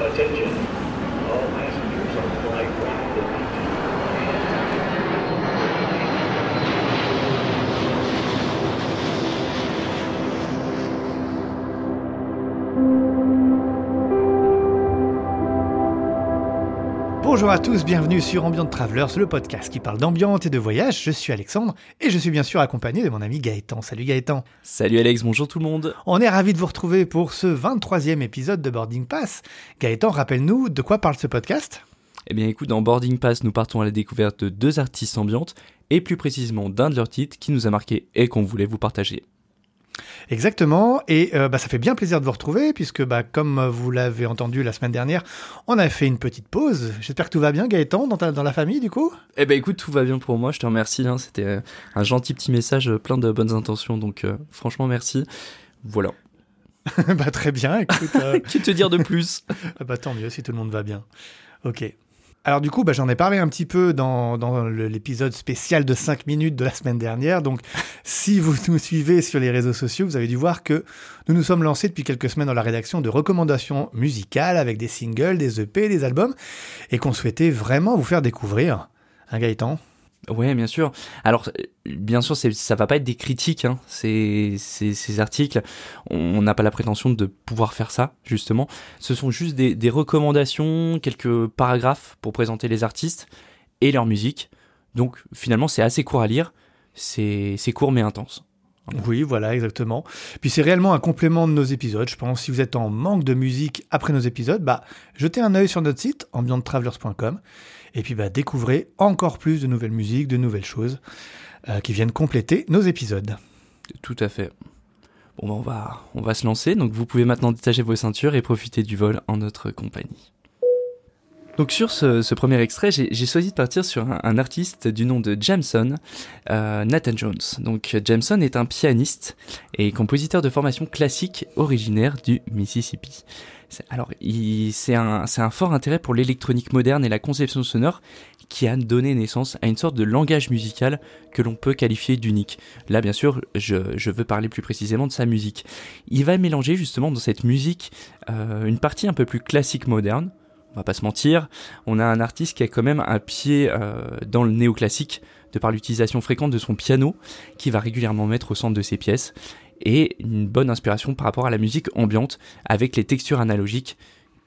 Attention. Bonjour à tous, bienvenue sur Ambient Travelers, le podcast qui parle d'ambiance et de voyage. Je suis Alexandre et je suis bien sûr accompagné de mon ami Gaëtan. Salut Gaëtan. Salut Alex, bonjour tout le monde. On est ravis de vous retrouver pour ce 23e épisode de Boarding Pass. Gaëtan, rappelle-nous de quoi parle ce podcast? Eh bien écoute, dans Boarding Pass, nous partons à la découverte de deux artistes ambiantes et plus précisément d'un de leurs titres qui nous a marqué et qu'on voulait vous partager. Exactement, et euh, bah, ça fait bien plaisir de vous retrouver, puisque bah, comme vous l'avez entendu la semaine dernière, on a fait une petite pause. J'espère que tout va bien Gaëtan, dans, ta- dans la famille du coup? Eh ben écoute, tout va bien pour moi, je te remercie. hein, C'était euh, un gentil petit message euh, plein de bonnes intentions, donc euh, franchement merci. Voilà. Bah très bien, écoute, euh, que te dire de plus? Ah bah, tant mieux si tout le monde va bien. Ok. Alors du coup, bah, j'en ai parlé un petit peu dans, l'épisode spécial de 5 minutes de la semaine dernière. Donc si vous nous suivez sur les réseaux sociaux, vous avez dû voir que nous nous sommes lancés depuis quelques semaines dans la rédaction de recommandations musicales avec des singles, des EP, des albums, et qu'on souhaitait vraiment vous faire découvrir. Un Gaëtan? Ouais, bien sûr. Alors, euh, bien sûr, ça va pas être des critiques, hein, ces, articles. On n'a pas la prétention de pouvoir faire ça, justement. Ce sont juste des, recommandations, quelques paragraphes pour présenter les artistes et leur musique. Donc, finalement, c'est assez court à lire. C'est c'est court mais intense. Oui, voilà, exactement. Puis c'est réellement un complément de nos épisodes. Je pense si vous êtes en manque de musique après nos épisodes, bah jetez un œil sur notre site ambienttravelers.com et puis bah découvrez encore plus de nouvelles musiques, de nouvelles choses euh, qui viennent compléter nos épisodes. Tout à fait. Bon, ben, on va, on va se lancer. Donc, vous pouvez maintenant détacher vos ceintures et profiter du vol en notre compagnie. Donc sur ce, premier extrait, j'ai choisi de partir sur un, un artiste du nom de Jameson, euh, Nathan Jones. Donc Jameson est un pianiste et compositeur de formation classique originaire du Mississippi. Alors, c'est un, un fort intérêt pour l'électronique moderne et la conception sonore qui a donné naissance à une sorte de langage musical que l'on peut qualifier d'unique. Là, bien sûr, je, je veux parler plus précisément de sa musique. Il va mélanger justement dans cette musique euh, une partie un peu plus classique moderne. On va pas se mentir, on a un artiste qui a quand même un pied euh, dans le néoclassique de par l'utilisation fréquente de son piano, qui va régulièrement mettre au centre de ses pièces, et une bonne inspiration par rapport à la musique ambiante, avec les textures analogiques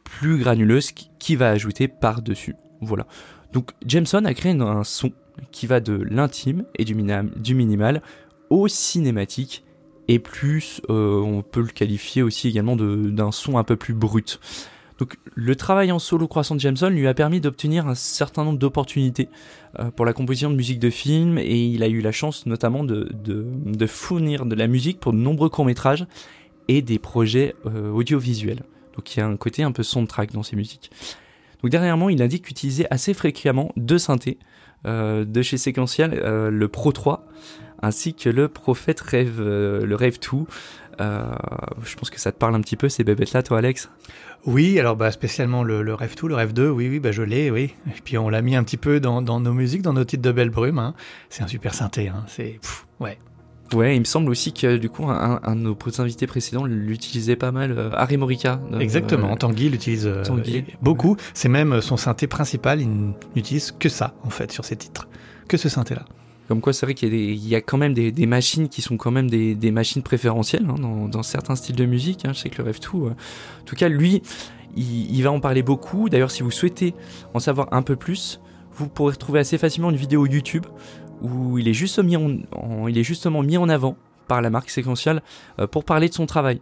plus granuleuses qui- va ajouter par-dessus. Voilà. Donc Jameson a créé un son qui va de l'intime et du, minimal au cinématique et plus euh, on peut le qualifier aussi également d'un son un peu plus brut. Donc le travail en solo croissant de Jameson lui a permis d'obtenir un certain nombre d'opportunités euh, pour la composition de musique de film et il a eu la chance notamment de, fournir de la musique pour de nombreux courts-métrages et des projets euh, audiovisuels. Donc il y a un côté un peu soundtrack dans ses musiques. Donc dernièrement, il indique utiliser assez fréquemment deux synthés euh, de chez Sequential, le Pro 3 ainsi que le Prophet Rêve, le Rêve 2. Euh, je pense que ça te parle un petit peu ces bébêtes là, toi Alex? Oui, alors bah spécialement le, le Rêve 2, le Rêve 2, oui, oui, bah je l'ai, oui. Et puis on l'a mis un petit peu dans, dans nos musiques, dans nos titres de Belle Brume. hein. C'est un super synthé, hein. c'est ouais. Ouais, il me semble aussi que du coup, un, un de nos invités précédents l'utilisait pas mal, euh, Harry Morica. euh, Exactement, euh, Tanguy l'utilise euh, beaucoup. C'est même son synthé principal, il n'utilise que ça en fait sur ses titres, que ce synthé-là. Comme quoi, c'est vrai qu'il y, a quand même des, machines qui sont quand même des, machines préférentielles hein, dans, certains styles de musique. Hein, je sais que le Rêve tout. en tout cas, lui, il, va en parler beaucoup. D'ailleurs, si vous souhaitez en savoir un peu plus, vous pourrez retrouver assez facilement une vidéo YouTube où il est, il est justement mis en avant par la marque séquentielle euh, pour parler de son travail.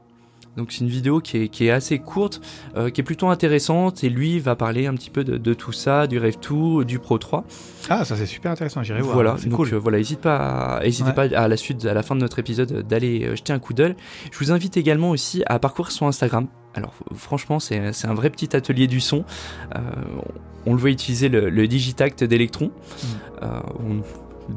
Donc c'est une vidéo qui est, qui est assez courte, euh, qui est plutôt intéressante, et lui va parler un petit peu de, de tout ça, du Rêve 2, du Pro 3. Ah, ça c'est super intéressant, j'irai voir. Voilà, donc cool. euh, voilà, n'hésite pas, à, hésitez Ouais. pas à la suite, à la fin de notre épisode, euh, d'aller jeter un coup d'œil. Je vous invite également aussi à parcourir son Instagram. Alors franchement, c'est un vrai petit atelier du son. Euh, on le voit utiliser le, le Digitact d'Electron. Mm. Euh, on-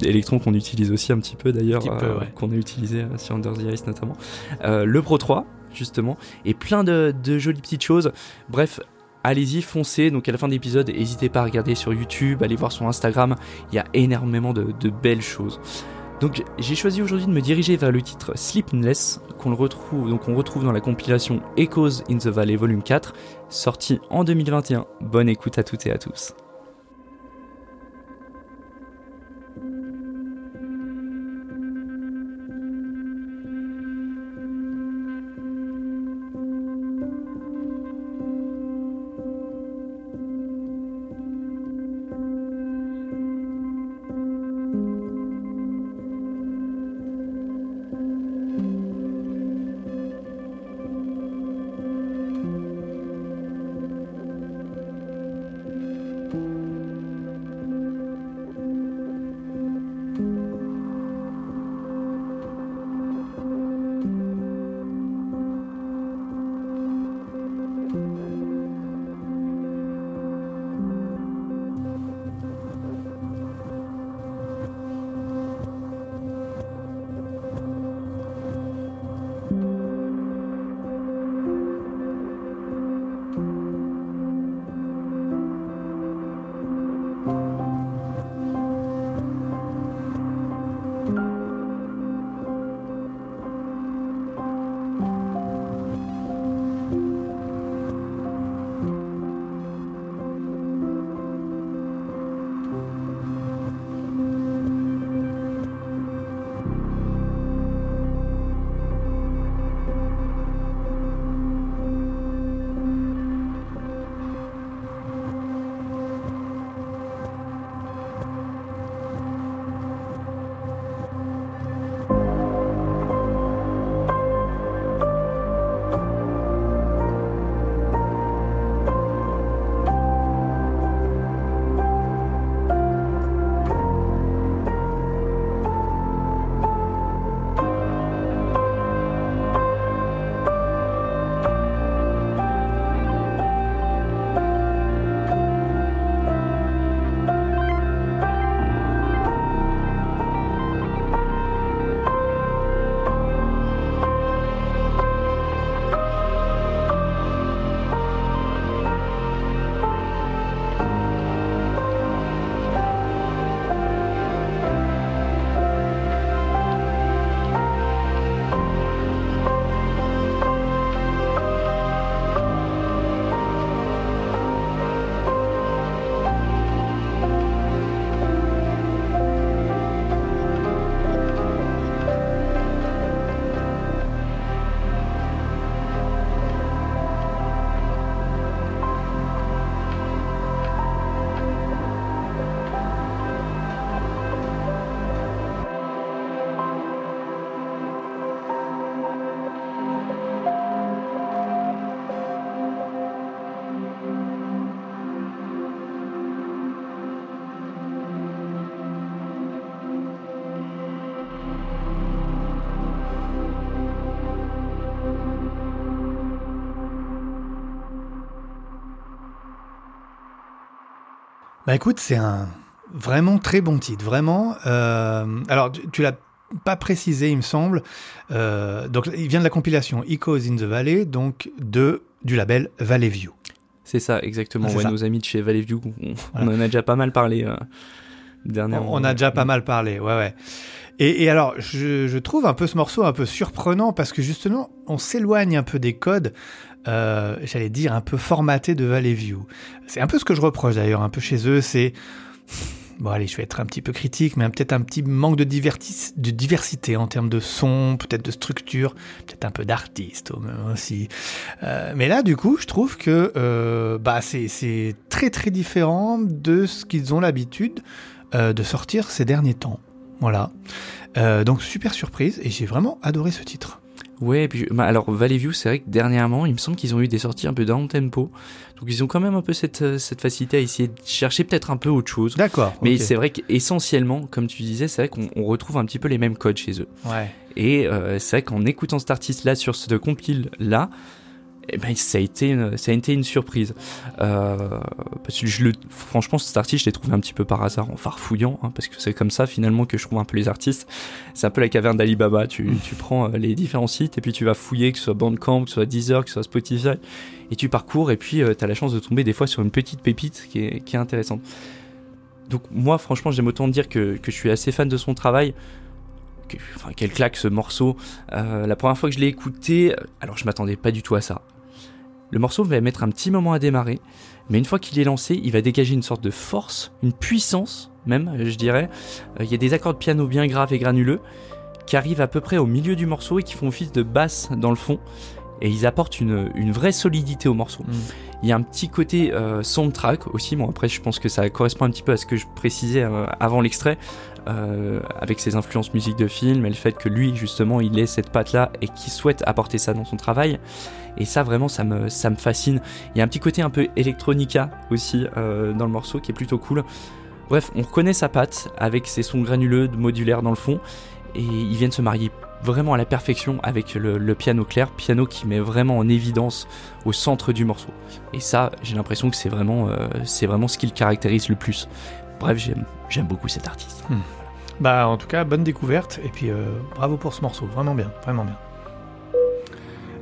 Electron qu'on utilise aussi un petit peu d'ailleurs, euh, ouais. qu'on a utilisé euh, sur Under the Ice notamment. Euh, le Pro 3, justement, et plein de, jolies petites choses. Bref, allez-y, foncez. Donc à la fin de l'épisode, n'hésitez pas à regarder sur YouTube, allez voir son Instagram. Il y a énormément de, belles choses. Donc j'ai choisi aujourd'hui de me diriger vers le titre Sleepless, qu'on retrouve, retrouve dans la compilation Echoes in the Valley Volume 4, sorti en 2021. Bonne écoute à toutes et à tous. Bah écoute, c'est un vraiment très bon titre, vraiment. Euh, alors, tu, tu l'as pas précisé, il me semble. Euh, donc, il vient de la compilation Echoes in the Valley, donc de du label Valley View. C'est ça, exactement. Ah, ouais, ça. nos amis de chez Valley View, on, en a déjà pas mal parlé euh, On a déjà pas mal parlé, ouais, ouais. Et, alors, je, trouve un peu ce morceau un peu surprenant parce que justement, on s'éloigne un peu des codes, euh, j'allais dire un peu formatés de Valley View. C'est un peu ce que je reproche d'ailleurs un peu chez eux, c'est bon allez, je vais être un petit peu critique, mais peut-être un petit manque de, diversité en termes de son, peut-être de structure, peut-être un peu d'artiste au- aussi. Euh, mais là, du coup, je trouve que euh, bah c'est très très différent de ce qu'ils ont l'habitude euh, de sortir ces derniers temps. Voilà. Euh, donc super surprise et j'ai vraiment adoré ce titre. Ouais, et puis bah, alors Valley View, c'est vrai que dernièrement, il me semble qu'ils ont eu des sorties un peu down tempo. Donc ils ont quand même un peu cette, euh, cette facilité à essayer de chercher peut-être un peu autre chose. D'accord. Mais c'est vrai qu'essentiellement, comme tu disais, c'est vrai qu'on on retrouve un petit peu les mêmes codes chez eux. Ouais. Et euh, c'est vrai qu'en écoutant cet artiste-là sur ce compile là, eh ben, ça a été une, ça a été une surprise. Euh, parce que je le, franchement, cet artiste, je l'ai trouvé un petit peu par hasard en farfouillant, hein, parce que c'est comme ça finalement que je trouve un peu les artistes. C'est un peu la caverne d'Alibaba. Tu, tu prends euh, les différents sites et puis tu vas fouiller, que ce soit Bandcamp, que ce soit Deezer, que ce soit Spotify, et tu parcours et puis tu as la chance de tomber des fois sur une petite pépite qui est, qui est intéressante. Donc moi, franchement, j'aime autant dire que, que je suis assez fan de son travail. enfin, quelle claque ce morceau. Euh, la première fois que je l'ai écouté, alors je m'attendais pas du tout à ça. Le morceau va mettre un petit moment à démarrer, mais une fois qu'il est lancé, il va dégager une sorte de force, une puissance même, je dirais. Il y a des accords de piano bien graves et granuleux qui arrivent à peu près au milieu du morceau et qui font office de basse dans le fond. Et ils apportent une, une vraie solidité au morceau. Mm. Il y a un petit côté euh, soundtrack aussi. Bon, après, je pense que ça correspond un petit peu à ce que je précisais euh, avant l'extrait, euh, avec ses influences musique de film et le fait que lui, justement, il ait cette patte-là et qu'il souhaite apporter ça dans son travail. Et ça, vraiment, ça me, ça me fascine. Il y a un petit côté un peu electronica aussi euh, dans le morceau qui est plutôt cool. Bref, on reconnaît sa patte avec ses sons granuleux, modulaires dans le fond, et ils viennent se marier vraiment à la perfection avec le, le, piano clair, piano qui met vraiment en évidence au centre du morceau. Et ça, j'ai l'impression que c'est vraiment, euh, c'est vraiment ce qui le caractérise le plus. Bref, j'aime, beaucoup cet artiste. Hmm. Bah, en tout cas, bonne découverte, et puis euh, bravo pour ce morceau, vraiment bien, vraiment bien.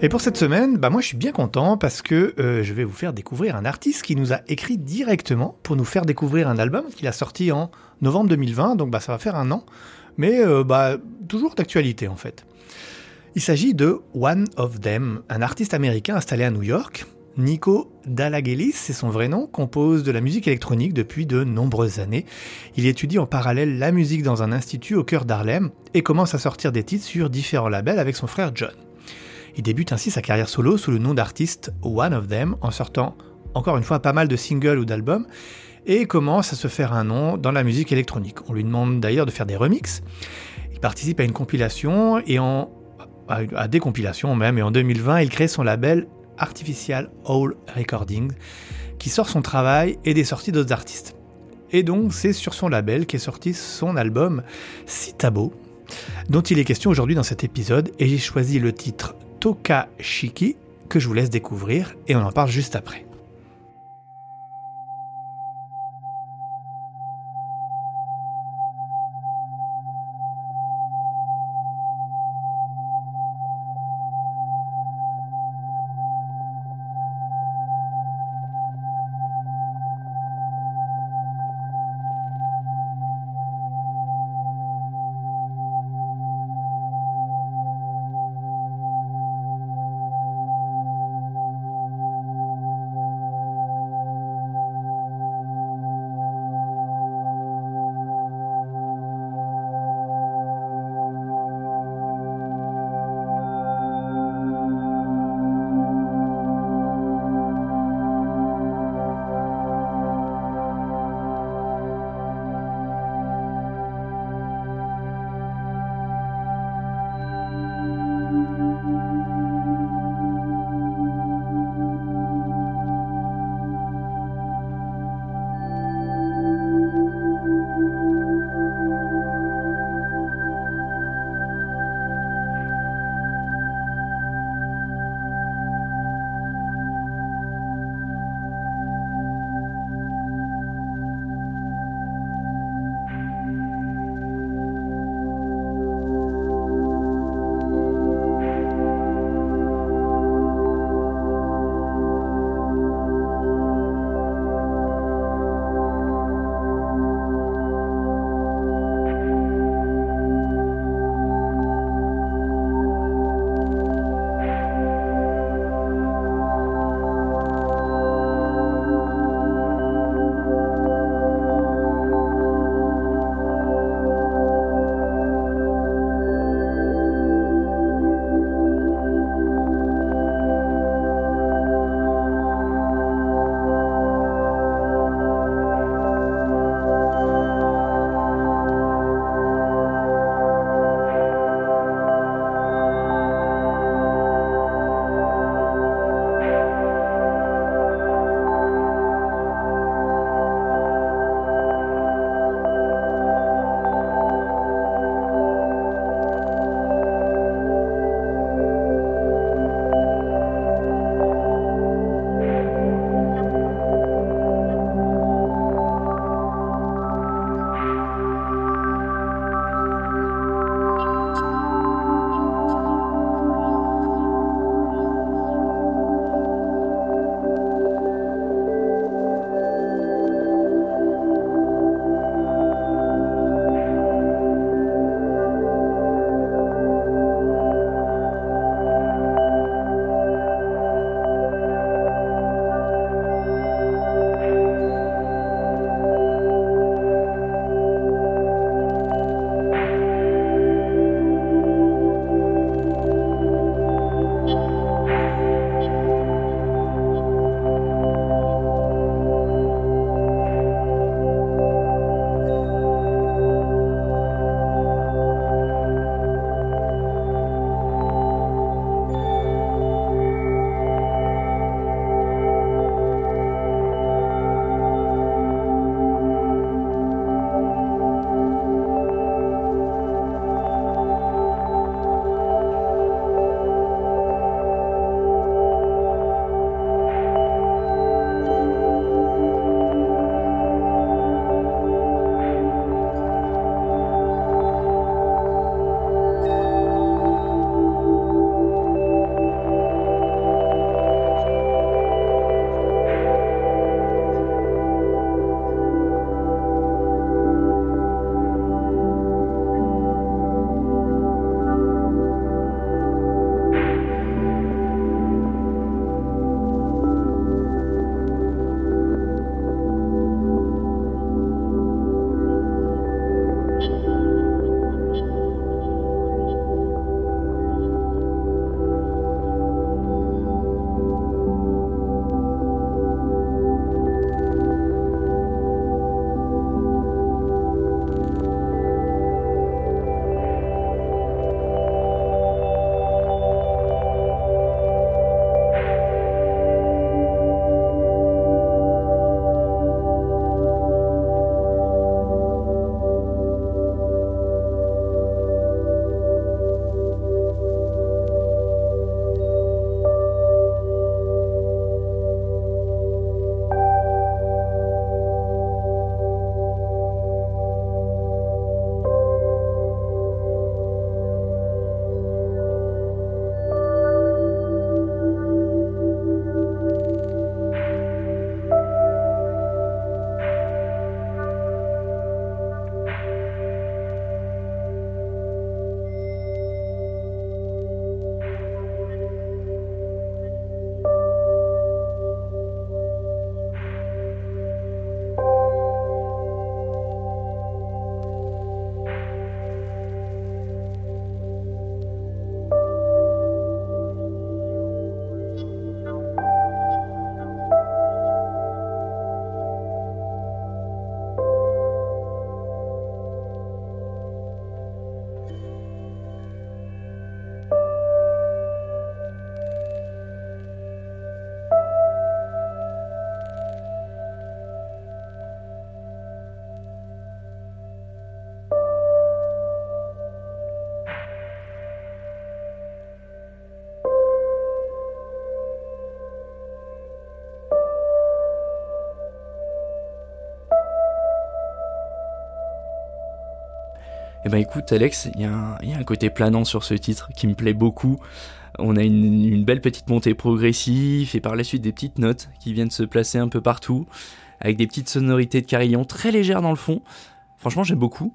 Et pour cette semaine, bah moi je suis bien content parce que euh, je vais vous faire découvrir un artiste qui nous a écrit directement pour nous faire découvrir un album qu'il a sorti en novembre 2020, donc bah ça va faire un an, mais euh, bah toujours d'actualité en fait. Il s'agit de One of Them, un artiste américain installé à New York. Nico Dalagelis, c'est son vrai nom, compose de la musique électronique depuis de nombreuses années. Il étudie en parallèle la musique dans un institut au cœur d'Harlem et commence à sortir des titres sur différents labels avec son frère John. Il débute ainsi sa carrière solo sous le nom d'artiste One of Them, en sortant encore une fois pas mal de singles ou d'albums, et commence à se faire un nom dans la musique électronique. On lui demande d'ailleurs de faire des remixes. Il participe à une compilation et en à des compilations même, et en 2020, il crée son label Artificial Hall Recordings, qui sort son travail et des sorties d'autres artistes. Et donc, c'est sur son label qu'est sorti son album Citabo, dont il est question aujourd'hui dans cet épisode, et j'ai choisi le titre Toka Shiki, que je vous laisse découvrir, et on en parle juste après. Eh ben écoute Alex, il y, a un- y côté planant sur ce titre qui me plaît beaucoup. On a une, belle petite montée progressive et par la suite des petites notes qui viennent se placer un peu partout, avec des petites sonorités de carillon très légères dans le fond. Franchement j'aime beaucoup.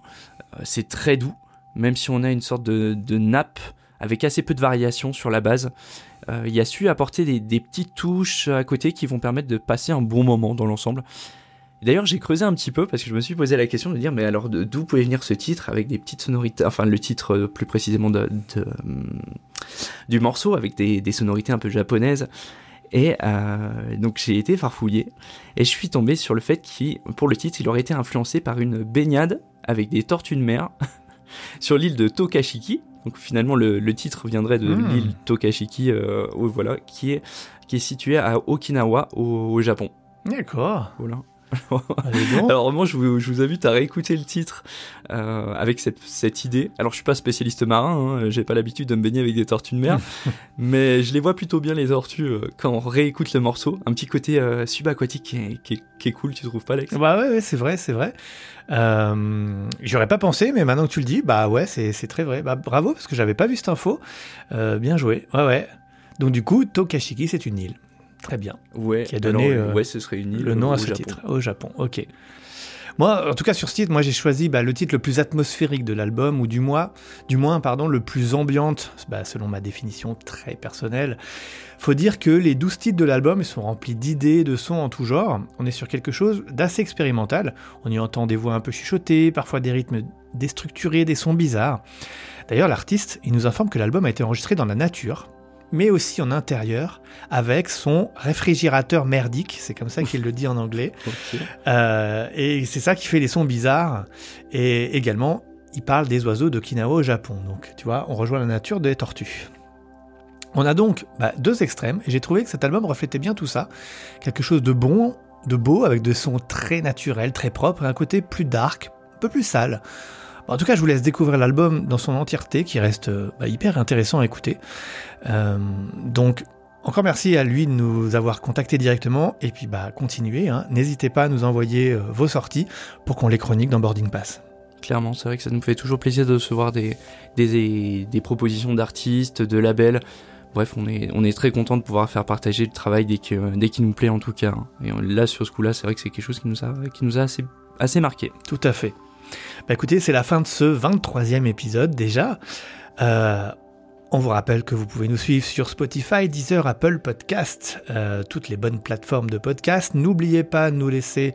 Euh, C'est très doux, même si on a une sorte de, nappe avec assez peu de variations sur la base. Euh, il a su apporter des petites touches à côté qui vont permettre de passer un bon moment dans l'ensemble. D'ailleurs, j'ai creusé un petit peu parce que je me suis posé la question de dire, mais alors d'où pouvait venir ce titre avec des petites sonorités, enfin le titre euh, plus précisément de, de, hum, du morceau avec des, des sonorités un peu japonaises. Et euh, donc j'ai été farfouillé et je suis tombé sur le fait qu'il, pour le titre, il aurait été influencé par une baignade avec des tortues de mer sur l'île de Tokashiki. Donc finalement le, le titre viendrait de Hmm. l'île Tokashiki, euh, voilà, qui est qui est située à Okinawa au, au Japon. D'accord. Voilà. Alors vraiment, je vous, je vous invite à réécouter le titre euh, avec cette, cette idée. Alors je suis pas spécialiste marin, hein, j'ai pas l'habitude de me baigner avec des tortues de mer, mais je les vois plutôt bien les tortues euh, quand on réécoute le morceau. Un petit côté euh, subaquatique qui est, qui, est, qui est cool, tu trouves pas Alex? Bah ouais, ouais, c'est vrai, c'est vrai. J'aurais pas pensé, mais maintenant que tu le dis, bah ouais, c'est très vrai. Bah bravo, parce que j'avais pas vu cette info. Bien joué. Ouais, ouais. Donc du coup, Tokashiki, c'est une île. Très bien. Ouais. Qui a donné, alors, euh, ouais, ce serait une île le nom à ce Japon. titre au Japon. Ok. Moi, en tout cas sur ce titre, moi j'ai choisi bah, le titre le plus atmosphérique de l'album, ou du moins, du moins, pardon, le plus ambiante, bah, selon ma définition très personnelle. Faut dire que les 12 titres de l'album sont remplis d'idées, de sons en tout genre. On est sur quelque chose d'assez expérimental. On y entend des voix un peu chuchotées, parfois des rythmes déstructurés, des sons bizarres. D'ailleurs, l'artiste, il nous informe que l'album a été enregistré dans la nature, mais aussi en intérieur, avec son réfrigérateur merdique, c'est comme ça qu'il le dit en anglais. Euh, et c'est ça qui fait les sons bizarres. Et également, il parle des oiseaux d'Okinawa au Japon. Donc, tu vois, on rejoint la nature des tortues. On a donc bah, deux extrêmes, et j'ai trouvé que cet album reflétait bien tout ça. Quelque chose de bon, de beau, avec des sons très naturels, très propres, et un côté plus dark, un peu plus sale. Bon, en tout cas, je vous laisse découvrir l'album dans son entièreté, qui reste euh, bah, hyper intéressant à écouter. Euh, donc, encore merci à lui de nous avoir contactés directement, et puis bah continuez, hein. n'hésitez pas à nous envoyer euh, vos sorties pour qu'on les chronique dans Boarding Pass. Clairement, c'est vrai que ça nous fait toujours plaisir de recevoir des, des, des propositions d'artistes, de labels. Bref, on est, on est très content de pouvoir faire partager le travail dès qu'il dès nous plaît en tout cas. hein. Et là, sur ce coup-là, c'est vrai que c'est quelque chose qui nous a, qui nous a assez, assez marqué. Tout à fait. Bah écoutez, c'est la fin de ce 23e épisode déjà. Euh, on vous rappelle que vous pouvez nous suivre sur Spotify, Deezer, Apple Podcast, euh, toutes les bonnes plateformes de podcast. N'oubliez pas de nous laisser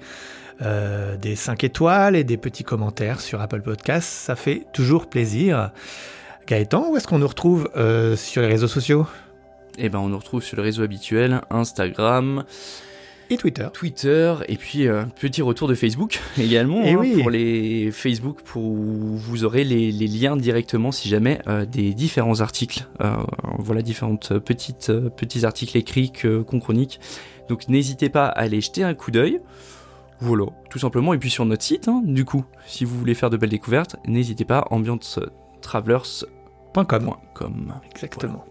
euh, des 5 étoiles et des petits commentaires sur Apple Podcast, ça fait toujours plaisir. Gaëtan, où est-ce qu'on nous retrouve sur les réseaux sociaux? Et ben, on nous retrouve sur le réseau habituel, Instagram, et Twitter Twitter, et puis euh, petit retour de Facebook également. Eh hein, oui. Pour les Facebook, pour vous aurez les, les liens directement si jamais euh, des différents articles. Euh, voilà, différentes petites petits articles écrits qu'on chronique. Donc n'hésitez pas à aller jeter un coup d'œil. Voilà, tout simplement. Et puis sur notre site, hein, du coup, si vous voulez faire de belles découvertes, n'hésitez pas, ambiancetravelers.com. .com. Exactement.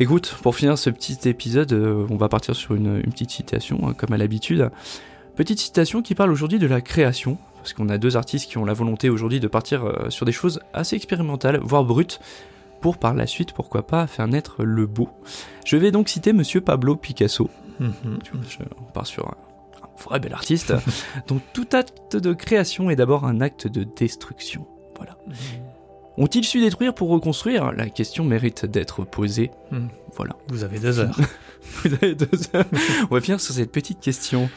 Écoute, pour finir ce petit épisode, euh, on va partir sur une, une petite citation, hein, comme à l'habitude. Petite citation qui parle aujourd'hui de la création, parce qu'on a deux artistes qui ont la volonté aujourd'hui de partir euh, sur des choses assez expérimentales, voire brutes, pour par la suite, pourquoi pas, faire naître le beau. Je vais donc citer Monsieur Pablo Picasso. Mhm. Je- on part sur un, un vrai bel artiste. donc tout acte de création est d'abord un acte de destruction. Voilà. Ont-ils su détruire pour reconstruire? La question mérite d'être posée. Hmm. Voilà. Vous avez deux heures. Vous avez deux heures. On va finir sur cette petite question.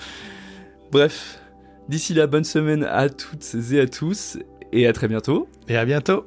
Bref, d'ici là, bonne semaine à toutes et à tous, et à très bientôt. et à bientôt